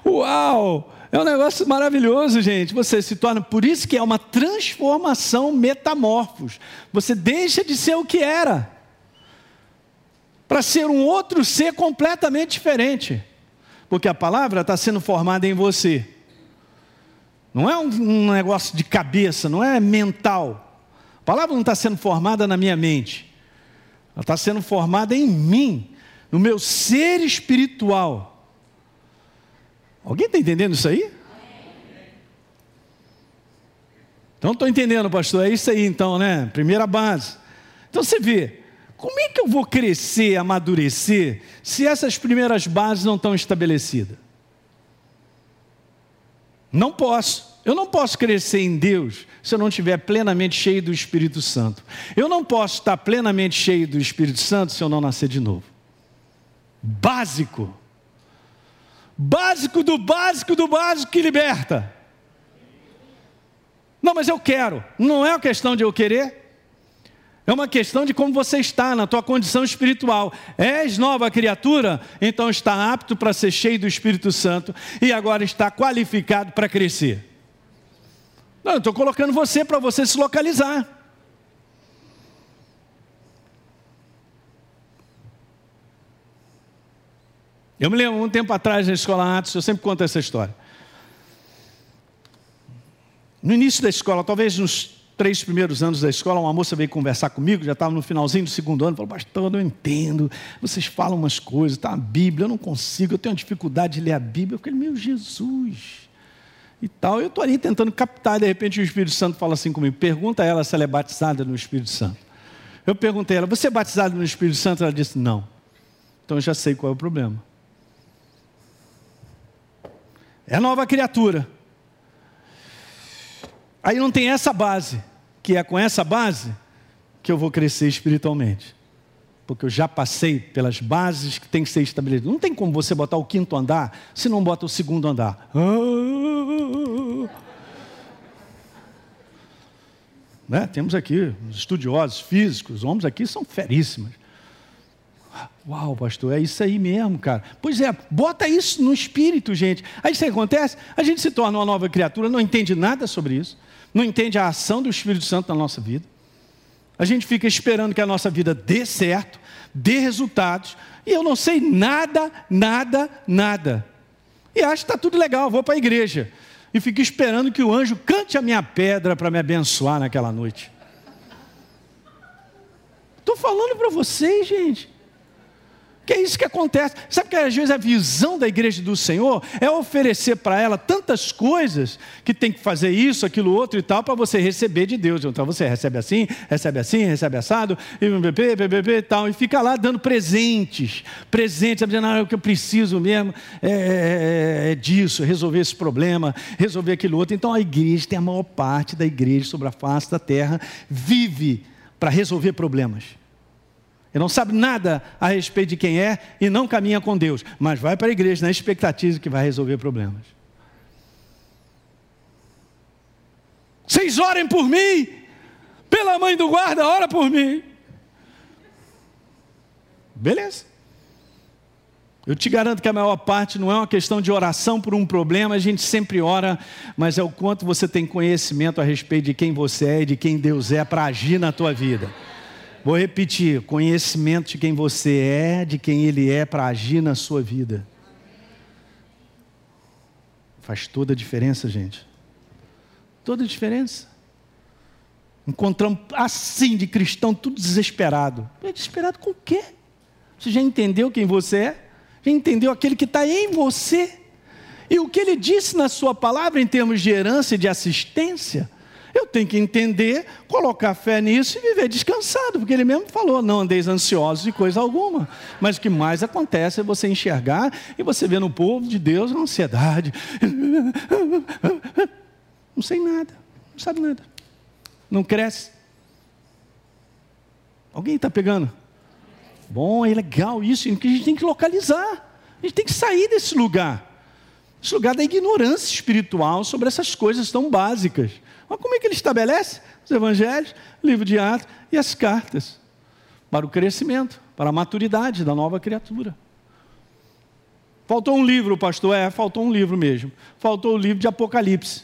Uau! É um negócio maravilhoso, gente. Você se torna, por isso que é uma transformação metamorfos. Você deixa de ser o que era para ser um outro ser completamente diferente. Porque a palavra está sendo formada em você. Não é um, negócio de cabeça, não é mental. A palavra não está sendo formada na minha mente. Ela está sendo formada em mim, no meu ser espiritual. Alguém está entendendo isso aí? Então estou entendendo, pastor. É isso aí então, né? Primeira base. Então você vê, como é que eu vou crescer, amadurecer, se essas primeiras bases não estão estabelecidas? Não posso. Eu não posso crescer em Deus se eu não estiver plenamente cheio do Espírito Santo. Eu não posso estar plenamente cheio do Espírito Santo se eu não nascer de novo. Básico. Básico do básico do básico que liberta. Não, mas eu quero. Não é uma questão de eu querer. É uma questão de como você está na tua condição espiritual. És nova criatura, então está apto para ser cheio do Espírito Santo e agora está qualificado para crescer. Não, eu estou colocando você para você se localizar. Eu me lembro um tempo atrás na escola Atos, eu sempre conto essa história. No início da escola, talvez nos três primeiros anos da escola, uma moça veio conversar comigo, já estava no finalzinho do segundo ano, falou, pastor, eu entendo, vocês falam umas coisas, está a Bíblia, eu não consigo, eu tenho dificuldade de ler a Bíblia. Eu falei, meu Jesus, e tal. Eu estou ali tentando captar, de repente o Espírito Santo fala assim comigo, pergunta a ela se ela é batizada no Espírito Santo. Eu perguntei a ela, você é batizada no Espírito Santo? Ela disse, não. Então eu já sei qual é o problema. É nova criatura. Aí não tem essa base que é com essa base que eu vou crescer espiritualmente. Porque eu já passei pelas bases que tem que ser estabelecidas. Não tem como você botar o quinto andar se não bota o segundo andar. Ah! Né? Temos aqui os estudiosos físicos, os homens aqui são feríssimos. Uau, pastor, é isso aí mesmo, cara. Pois é, bota isso no espírito, gente. Aí o que acontece? A gente se torna uma nova criatura, não entende nada sobre isso não entende a ação do Espírito Santo na nossa vida. A gente fica esperando que a nossa vida dê certo, dê resultados, e eu não sei nada, nada, nada. E acho que está tudo legal, vou para a igreja. E fico esperando que o anjo cante a minha pedra para me abençoar naquela noite. Estou falando para vocês, gente. Que é isso que acontece. Sabe que às vezes a visão da igreja do Senhor é oferecer para ela tantas coisas que tem que fazer isso, aquilo, outro e tal, para você receber de Deus. Então você recebe assim, recebe assim, recebe assado, e bebê, bebê, e tal, e fica lá dando presentes, presentes, dizendo, ah, o que eu preciso mesmo é, é, é, é disso, resolver esse problema, resolver aquilo outro. Então a igreja tem a maior parte da igreja sobre a face da terra, vive para resolver problemas. Ele não sabe nada a respeito de quem é e não caminha com Deus, mas vai para a igreja na expectativa que vai resolver problemas. Vocês orem por mim, pela mãe do guarda, ora por mim. Beleza. Eu te garanto que a maior parte não é uma questão de oração por um problema, a gente sempre ora, mas é o quanto você tem conhecimento a respeito de quem você é e de quem Deus é para agir na tua vida. Vou repetir: conhecimento de quem você é, de quem Ele é para agir na sua vida. Faz toda a diferença, gente. Toda a diferença. Encontramos assim de cristão, tudo desesperado. É desesperado com o quê? Você já entendeu quem você é? Já entendeu aquele que está em você? E o que ele disse na sua palavra em termos de herança e de assistência? Eu tenho que entender, colocar fé nisso e viver descansado, porque ele mesmo falou: não andeis ansiosos de coisa alguma. Mas o que mais acontece é você enxergar e você vê no povo de Deus uma ansiedade. Não sei nada, não sabe nada, não cresce. Alguém está pegando? Bom, é legal isso, que a gente tem que localizar, a gente tem que sair desse lugar. Esse lugar da ignorância espiritual sobre essas coisas tão básicas. Mas como é que ele estabelece? Os evangelhos, livro de Atos e as cartas. Para o crescimento, para a maturidade da nova criatura. Faltou um livro, pastor? É, faltou um livro mesmo. Faltou o livro de Apocalipse.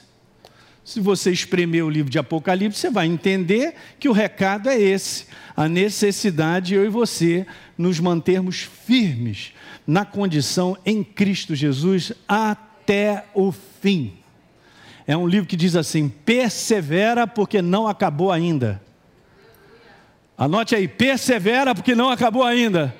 Se você espremer o livro de Apocalipse, você vai entender que o recado é esse: a necessidade de eu e você nos mantermos firmes na condição em Cristo Jesus até o fim. É um livro que diz assim: persevera porque não acabou ainda. Anote aí, persevera porque não acabou ainda.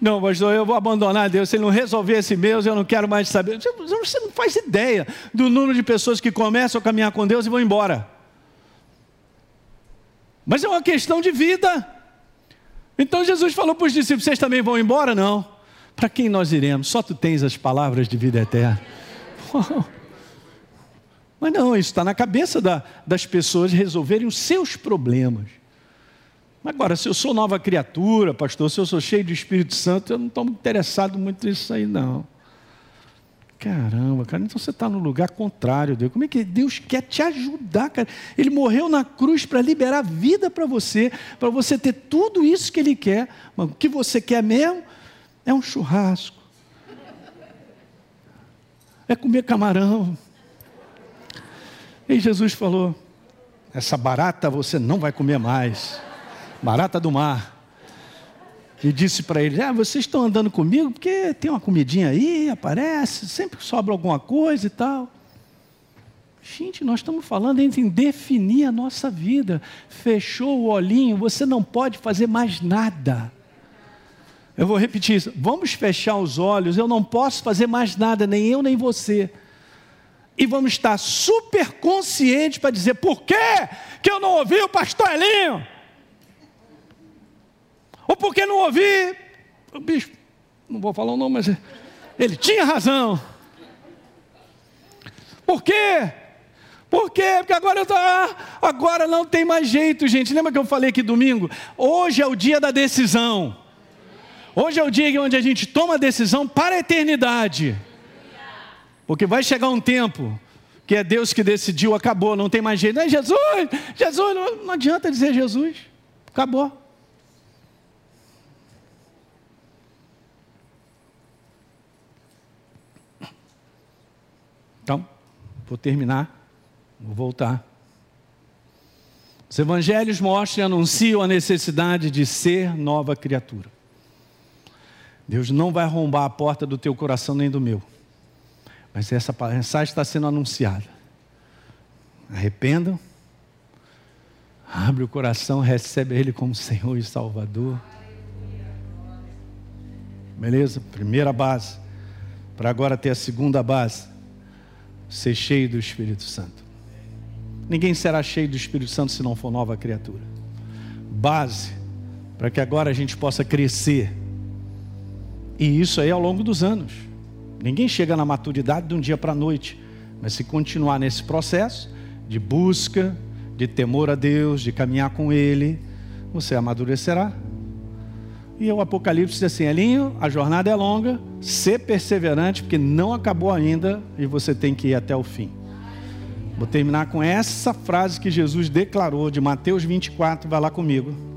Não, pastor, eu vou abandonar Deus. Se ele não resolver esse meu, eu não quero mais saber. Você não faz ideia do número de pessoas que começam a caminhar com Deus e vão embora. Mas é uma questão de vida. Então Jesus falou para os discípulos: vocês também vão embora? Não. Para quem nós iremos? Só tu tens as palavras de vida eterna. Mas não, isso está na cabeça da, das pessoas resolverem os seus problemas. Agora, se eu sou nova criatura, pastor, se eu sou cheio do Espírito Santo, eu não estou interessado muito nisso aí, não. Caramba, cara, então você está no lugar contrário, Deus. Como é que Deus quer te ajudar, cara? Ele morreu na cruz para liberar vida para você, para você ter tudo isso que Ele quer. Mas o que você quer mesmo é um churrasco, é comer camarão. E Jesus falou: essa barata você não vai comer mais barata do mar. E disse para eles: Ah, vocês estão andando comigo porque tem uma comidinha aí, aparece, sempre sobra alguma coisa e tal. Gente, nós estamos falando em definir a nossa vida. Fechou o olhinho, você não pode fazer mais nada. Eu vou repetir isso. Vamos fechar os olhos, eu não posso fazer mais nada, nem eu nem você. E vamos estar super conscientes para dizer: por que que eu não ouvi o pastor Elinho? Ou porque não ouvi. O bicho, não vou falar o nome, mas ele tinha razão. Por quê? Por quê? Porque agora eu tô, ah, agora não tem mais jeito, gente. Lembra que eu falei aqui domingo? Hoje é o dia da decisão. Hoje é o dia onde a gente toma a decisão para a eternidade. Porque vai chegar um tempo que é Deus que decidiu, acabou, não tem mais jeito. É Jesus, Jesus, não, não adianta dizer Jesus, acabou. Então, vou terminar, vou voltar. Os evangelhos mostram e anunciam a necessidade de ser nova criatura. Deus não vai arrombar a porta do teu coração nem do meu. Mas essa mensagem está sendo anunciada. Arrependam, abre o coração, recebe Ele como Senhor e Salvador. Beleza? Primeira base. Para agora ter a segunda base ser cheio do Espírito Santo. Ninguém será cheio do Espírito Santo se não for nova criatura. Base para que agora a gente possa crescer. E isso aí ao longo dos anos. Ninguém chega na maturidade de um dia para a noite, mas se continuar nesse processo de busca, de temor a Deus, de caminhar com Ele, você amadurecerá. E o Apocalipse diz assim: Elinho, a jornada é longa, ser perseverante, porque não acabou ainda e você tem que ir até o fim. Vou terminar com essa frase que Jesus declarou de Mateus 24, vai lá comigo.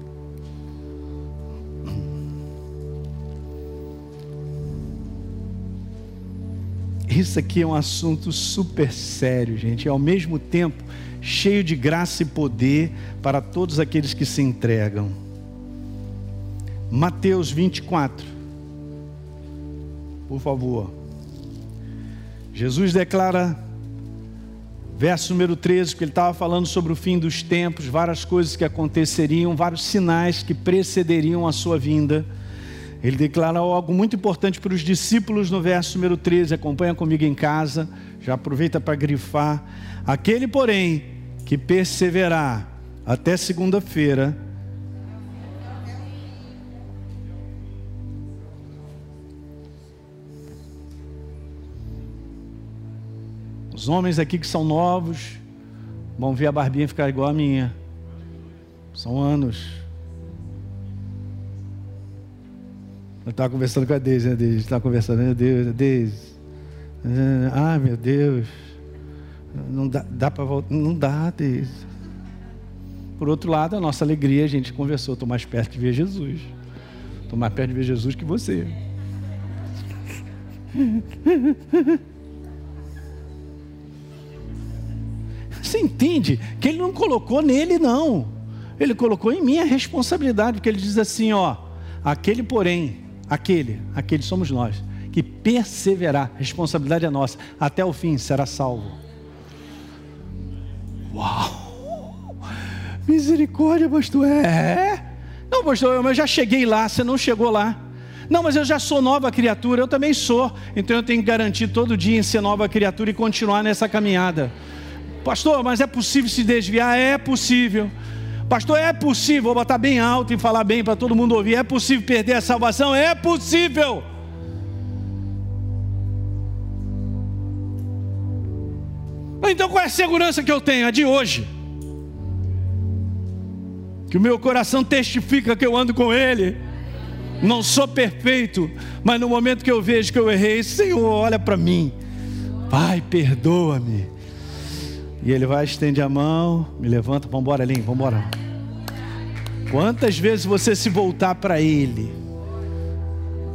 Isso aqui é um assunto super sério, gente, e ao mesmo tempo cheio de graça e poder para todos aqueles que se entregam. Mateus 24. Por favor. Jesus declara, verso número 13, que ele estava falando sobre o fim dos tempos, várias coisas que aconteceriam, vários sinais que precederiam a sua vinda. Ele declara algo muito importante para os discípulos no verso número 13. Acompanha comigo em casa, já aproveita para grifar. Aquele, porém, que perseverar até segunda-feira, Os homens aqui que são novos vão ver a barbinha ficar igual a minha. São anos. Eu estava conversando com a Deise, né, Deise? Estava conversando, meu Deus, Deise. Ah, meu Deus. Não dá, dá para voltar. Não dá, Deise. Por outro lado, a nossa alegria, a gente conversou, estou mais perto de ver Jesus. Estou mais perto de ver Jesus que você. Você entende que ele não colocou nele, não. Ele colocou em mim a responsabilidade, porque ele diz assim: ó, aquele, porém, aquele, aquele somos nós, que perseverar, responsabilidade é nossa, até o fim será salvo. Uau! Misericórdia, pastor. É? Não, pastor, eu já cheguei lá, você não chegou lá. Não, mas eu já sou nova criatura, eu também sou. Então eu tenho que garantir todo dia em ser nova criatura e continuar nessa caminhada. Pastor, mas é possível se desviar? É possível. Pastor, é possível, vou botar bem alto e falar bem para todo mundo ouvir. É possível perder a salvação? É possível. Então qual é a segurança que eu tenho? A de hoje. Que o meu coração testifica que eu ando com Ele. Não sou perfeito, mas no momento que eu vejo que eu errei, Senhor, olha para mim. Pai, perdoa-me. E ele vai, estende a mão, me levanta, vamos embora, Lin, vamos embora. Quantas vezes você se voltar para Ele,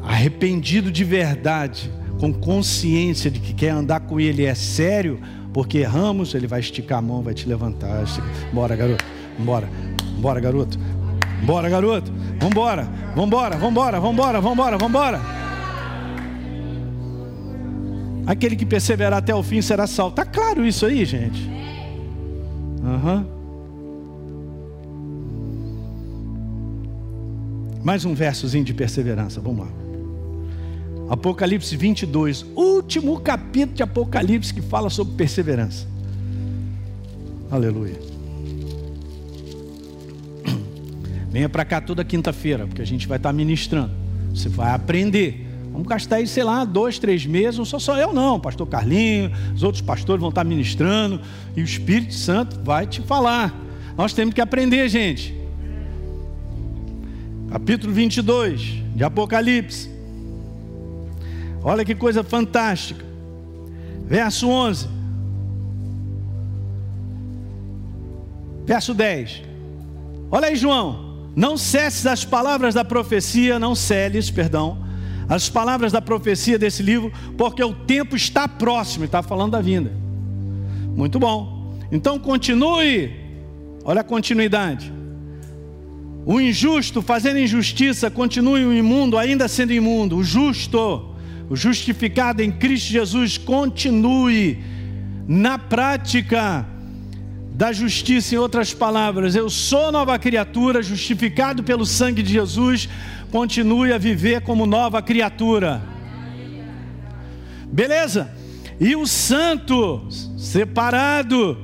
arrependido de verdade, com consciência de que quer andar com Ele é sério, porque erramos, Ele vai esticar a mão, vai te levantar. Bora, garoto, bora, bora, garoto, bora, garoto, vambora, vambora, vambora, vambora, vambora, vambora. Aquele que perseverar até o fim será salvo. Tá claro isso aí, gente? Uhum. Mais um versozinho de perseverança, vamos lá. Apocalipse 22, último capítulo de Apocalipse que fala sobre perseverança. Aleluia. Venha para cá toda quinta-feira, porque a gente vai estar ministrando. Você vai aprender. Vamos gastar aí, sei lá, dois, três meses, não sou só eu não, pastor Carlinho, os outros pastores vão estar ministrando, e o Espírito Santo vai te falar. Nós temos que aprender, gente. Capítulo 22 de Apocalipse. Olha que coisa fantástica. Verso 11. Verso 10. Olha aí, João. Não cesses as palavras da profecia, não celes, perdão as palavras da profecia desse livro, porque o tempo está próximo, está falando da vinda. Muito bom. Então continue. Olha a continuidade. O injusto fazendo injustiça, continue o imundo ainda sendo imundo. O justo, o justificado em Cristo Jesus, continue na prática da justiça, em outras palavras, eu sou nova criatura, justificado pelo sangue de Jesus, continue a viver como nova criatura. Beleza? E o santo, separado,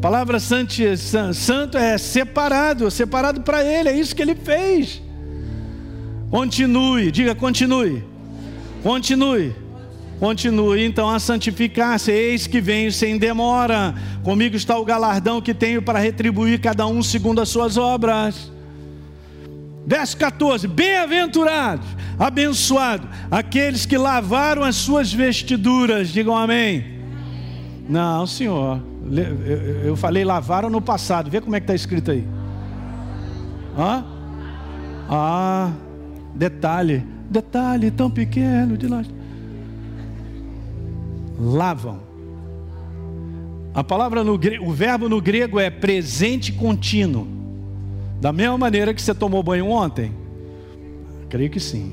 palavra santo, é separado, separado para ele, é isso que ele fez. Continue, diga continue. Continue. Continue então a santificar-se, eis que venho sem demora. Comigo está o galardão que tenho para retribuir cada um segundo as suas obras. Verso 14: Bem-aventurados, abençoados, aqueles que lavaram as suas vestiduras, digam amém. Não, senhor, eu falei lavaram no passado, vê como é que está escrito aí. Hã? Ah, detalhe, detalhe tão pequeno de nós lavam. A palavra no o verbo no grego é presente contínuo. Da mesma maneira que você tomou banho ontem? Creio que sim.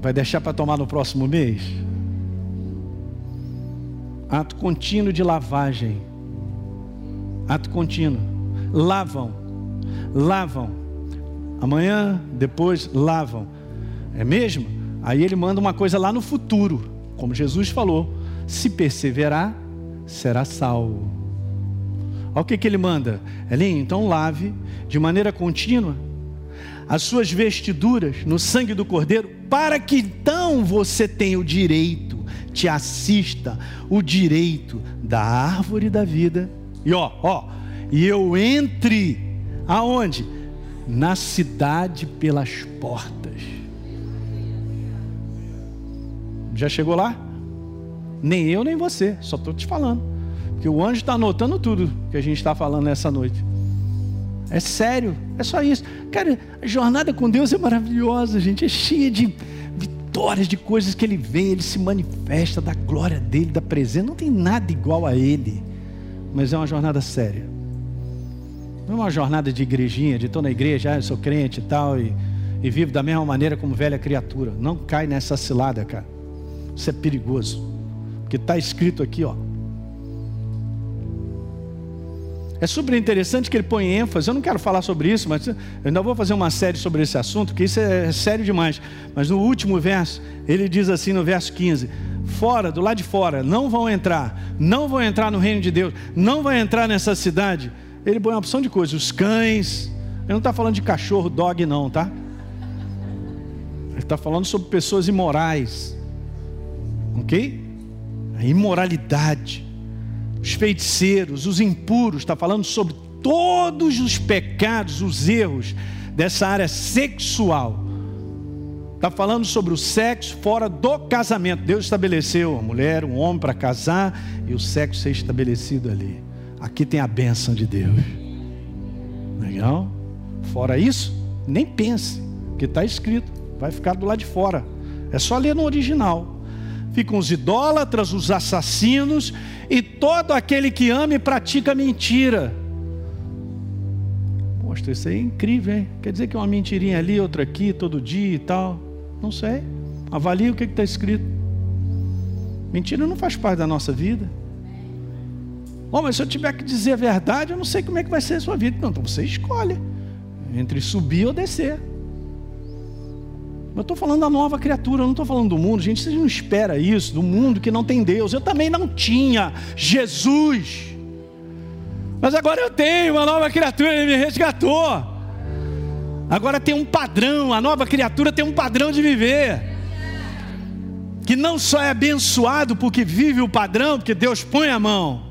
Vai deixar para tomar no próximo mês? Ato contínuo de lavagem. Ato contínuo. Lavam. Lavam. Amanhã, depois, lavam. É mesmo? Aí ele manda uma coisa lá no futuro, como Jesus falou: se perseverar, será salvo. Olha o que, que ele manda, Elinho, então lave de maneira contínua as suas vestiduras no sangue do Cordeiro, para que então você tenha o direito, te assista o direito da árvore da vida. E ó, ó, e eu entre aonde? Na cidade pelas portas. Já chegou lá? Nem eu, nem você, só estou te falando. Porque o anjo está anotando tudo que a gente está falando nessa noite. É sério, é só isso. Cara, a jornada com Deus é maravilhosa, gente, é cheia de histórias de coisas que ele vê, ele se manifesta da glória dele, da presença. Não tem nada igual a ele, mas é uma jornada séria. Não é uma jornada de igrejinha, de estou na igreja, ah, eu sou crente e tal, e, e vivo da mesma maneira como velha criatura. Não cai nessa cilada, cara. Isso é perigoso. Porque está escrito aqui, ó. É super interessante que ele põe ênfase. Eu não quero falar sobre isso, mas eu ainda vou fazer uma série sobre esse assunto, porque isso é sério demais. Mas no último verso, ele diz assim no verso 15: Fora, do lado de fora, não vão entrar, não vão entrar no reino de Deus, não vão entrar nessa cidade. Ele põe uma opção de coisas, os cães. Ele não está falando de cachorro, dog, não, tá? Ele está falando sobre pessoas imorais. Ok? A imoralidade os feiticeiros, os impuros, está falando sobre todos os pecados, os erros dessa área sexual. Está falando sobre o sexo fora do casamento. Deus estabeleceu a mulher, um homem para casar e o sexo ser estabelecido ali. Aqui tem a bênção de Deus. Legal? Fora isso, nem pense, porque está escrito, vai ficar do lado de fora. É só ler no original ficam os idólatras, os assassinos e todo aquele que ama e pratica mentira. Mostra, isso aí é incrível, hein? Quer dizer que uma mentirinha ali, outra aqui, todo dia e tal. Não sei. Avalie o que está escrito. Mentira não faz parte da nossa vida. Oh, mas se eu tiver que dizer a verdade, eu não sei como é que vai ser a sua vida. Não, então você escolhe entre subir ou descer. Eu estou falando da nova criatura, eu não estou falando do mundo. Gente, você não espera isso, do mundo que não tem Deus. Eu também não tinha Jesus. Mas agora eu tenho uma nova criatura, ele me resgatou. Agora tem um padrão, a nova criatura tem um padrão de viver. Que não só é abençoado porque vive o padrão, porque Deus põe a mão.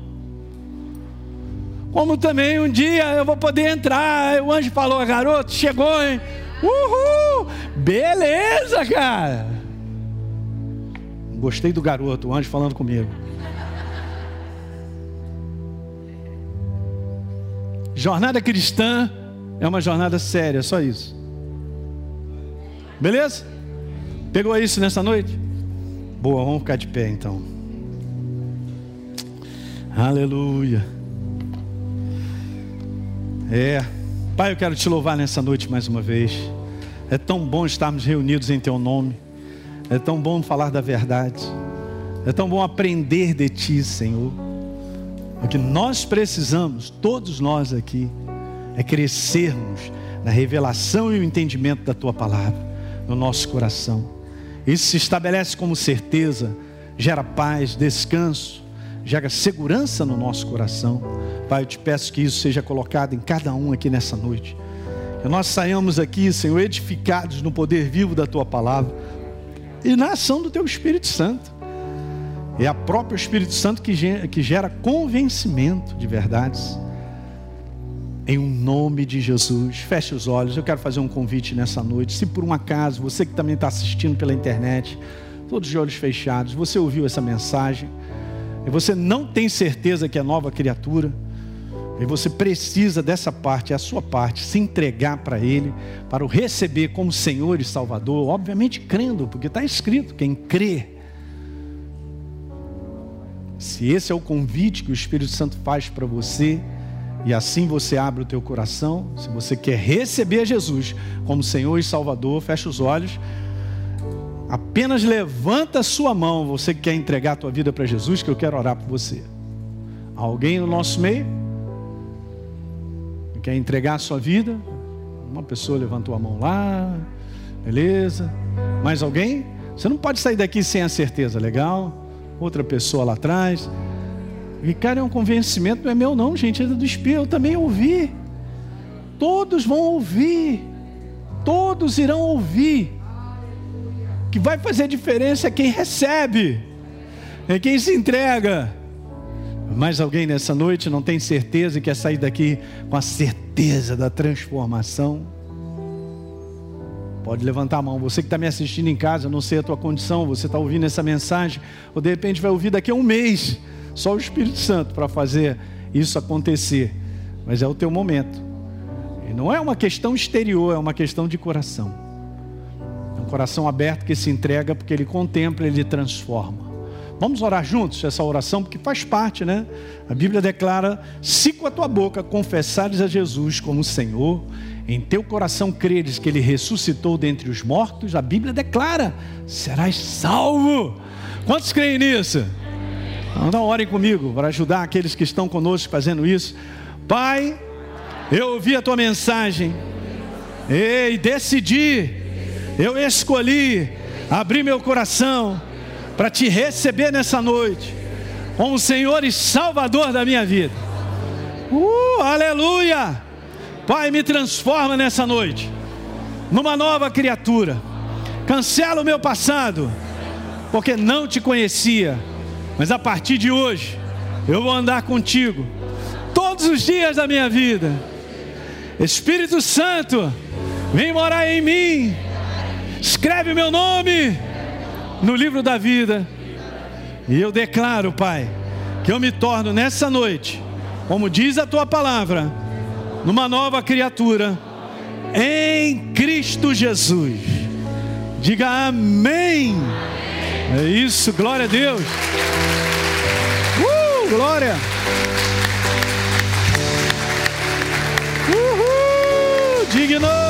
Como também um dia eu vou poder entrar. O anjo falou, garoto, chegou, hein? Uhul! Beleza, cara. Gostei do garoto, o anjo falando comigo. Jornada cristã é uma jornada séria, só isso. Beleza? Pegou isso nessa noite? Boa, vamos ficar de pé então. Aleluia. É. Pai, eu quero te louvar nessa noite mais uma vez. É tão bom estarmos reunidos em Teu nome. É tão bom falar da verdade. É tão bom aprender de Ti, Senhor. O que nós precisamos, todos nós aqui, é crescermos na revelação e o entendimento da Tua palavra no nosso coração. Isso se estabelece como certeza, gera paz, descanso, gera segurança no nosso coração. Pai, eu te peço que isso seja colocado em cada um aqui nessa noite. Que nós saiamos aqui, Senhor, edificados no poder vivo da tua palavra e na ação do teu Espírito Santo. É a própria Espírito Santo que gera, que gera convencimento de verdades. Em um nome de Jesus, feche os olhos. Eu quero fazer um convite nessa noite. Se por um acaso, você que também está assistindo pela internet, todos de olhos fechados, você ouviu essa mensagem e você não tem certeza que é nova criatura, e você precisa dessa parte, é a sua parte, se entregar para Ele, para o receber como Senhor e Salvador, obviamente crendo, porque está escrito: quem crê. Se esse é o convite que o Espírito Santo faz para você, e assim você abre o teu coração, se você quer receber Jesus como Senhor e Salvador, fecha os olhos, apenas levanta a sua mão, você que quer entregar a tua vida para Jesus, que eu quero orar por você. Alguém no nosso meio? Quer entregar a sua vida? Uma pessoa levantou a mão lá, beleza. Mais alguém? Você não pode sair daqui sem a certeza, legal? Outra pessoa lá atrás. Cara, é um convencimento, não é meu não, gente, é do Espírito, eu também ouvi. Todos vão ouvir. Todos irão ouvir. O que vai fazer diferença é quem recebe, é quem se entrega. Mais alguém nessa noite não tem certeza e quer sair daqui com a certeza da transformação? Pode levantar a mão. Você que está me assistindo em casa, não sei a tua condição, você está ouvindo essa mensagem, ou de repente vai ouvir daqui a um mês, só o Espírito Santo para fazer isso acontecer. Mas é o teu momento. E não é uma questão exterior, é uma questão de coração. Coração aberto que se entrega porque ele contempla, ele transforma. Vamos orar juntos essa oração, porque faz parte, né? A Bíblia declara: se com a tua boca confessares a Jesus como Senhor, em teu coração creres que ele ressuscitou dentre os mortos, a Bíblia declara: serás salvo. Quantos creem nisso? Então, orem comigo para ajudar aqueles que estão conosco fazendo isso. Pai, eu ouvi a tua mensagem e decidi, eu escolhi abrir meu coração para te receber nessa noite como Senhor e Salvador da minha vida. Uh, aleluia! Pai, me transforma nessa noite numa nova criatura. Cancela o meu passado, porque não te conhecia mas a partir de hoje, eu vou andar contigo todos os dias da minha vida. Espírito Santo, vem morar em mim. Escreve meu nome no livro da vida. E eu declaro, Pai, que eu me torno nessa noite, como diz a tua palavra, numa nova criatura em Cristo Jesus. Diga amém. É isso, glória a Deus. Uh, glória. Uhul, digno.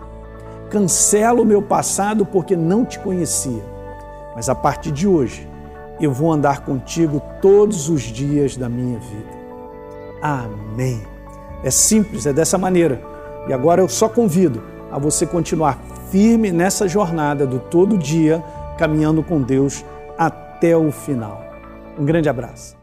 Cancela o meu passado porque não te conhecia, mas a partir de hoje eu vou andar contigo todos os dias da minha vida. Amém. É simples, é dessa maneira. E agora eu só convido a você continuar firme nessa jornada do todo dia, caminhando com Deus até o final. Um grande abraço.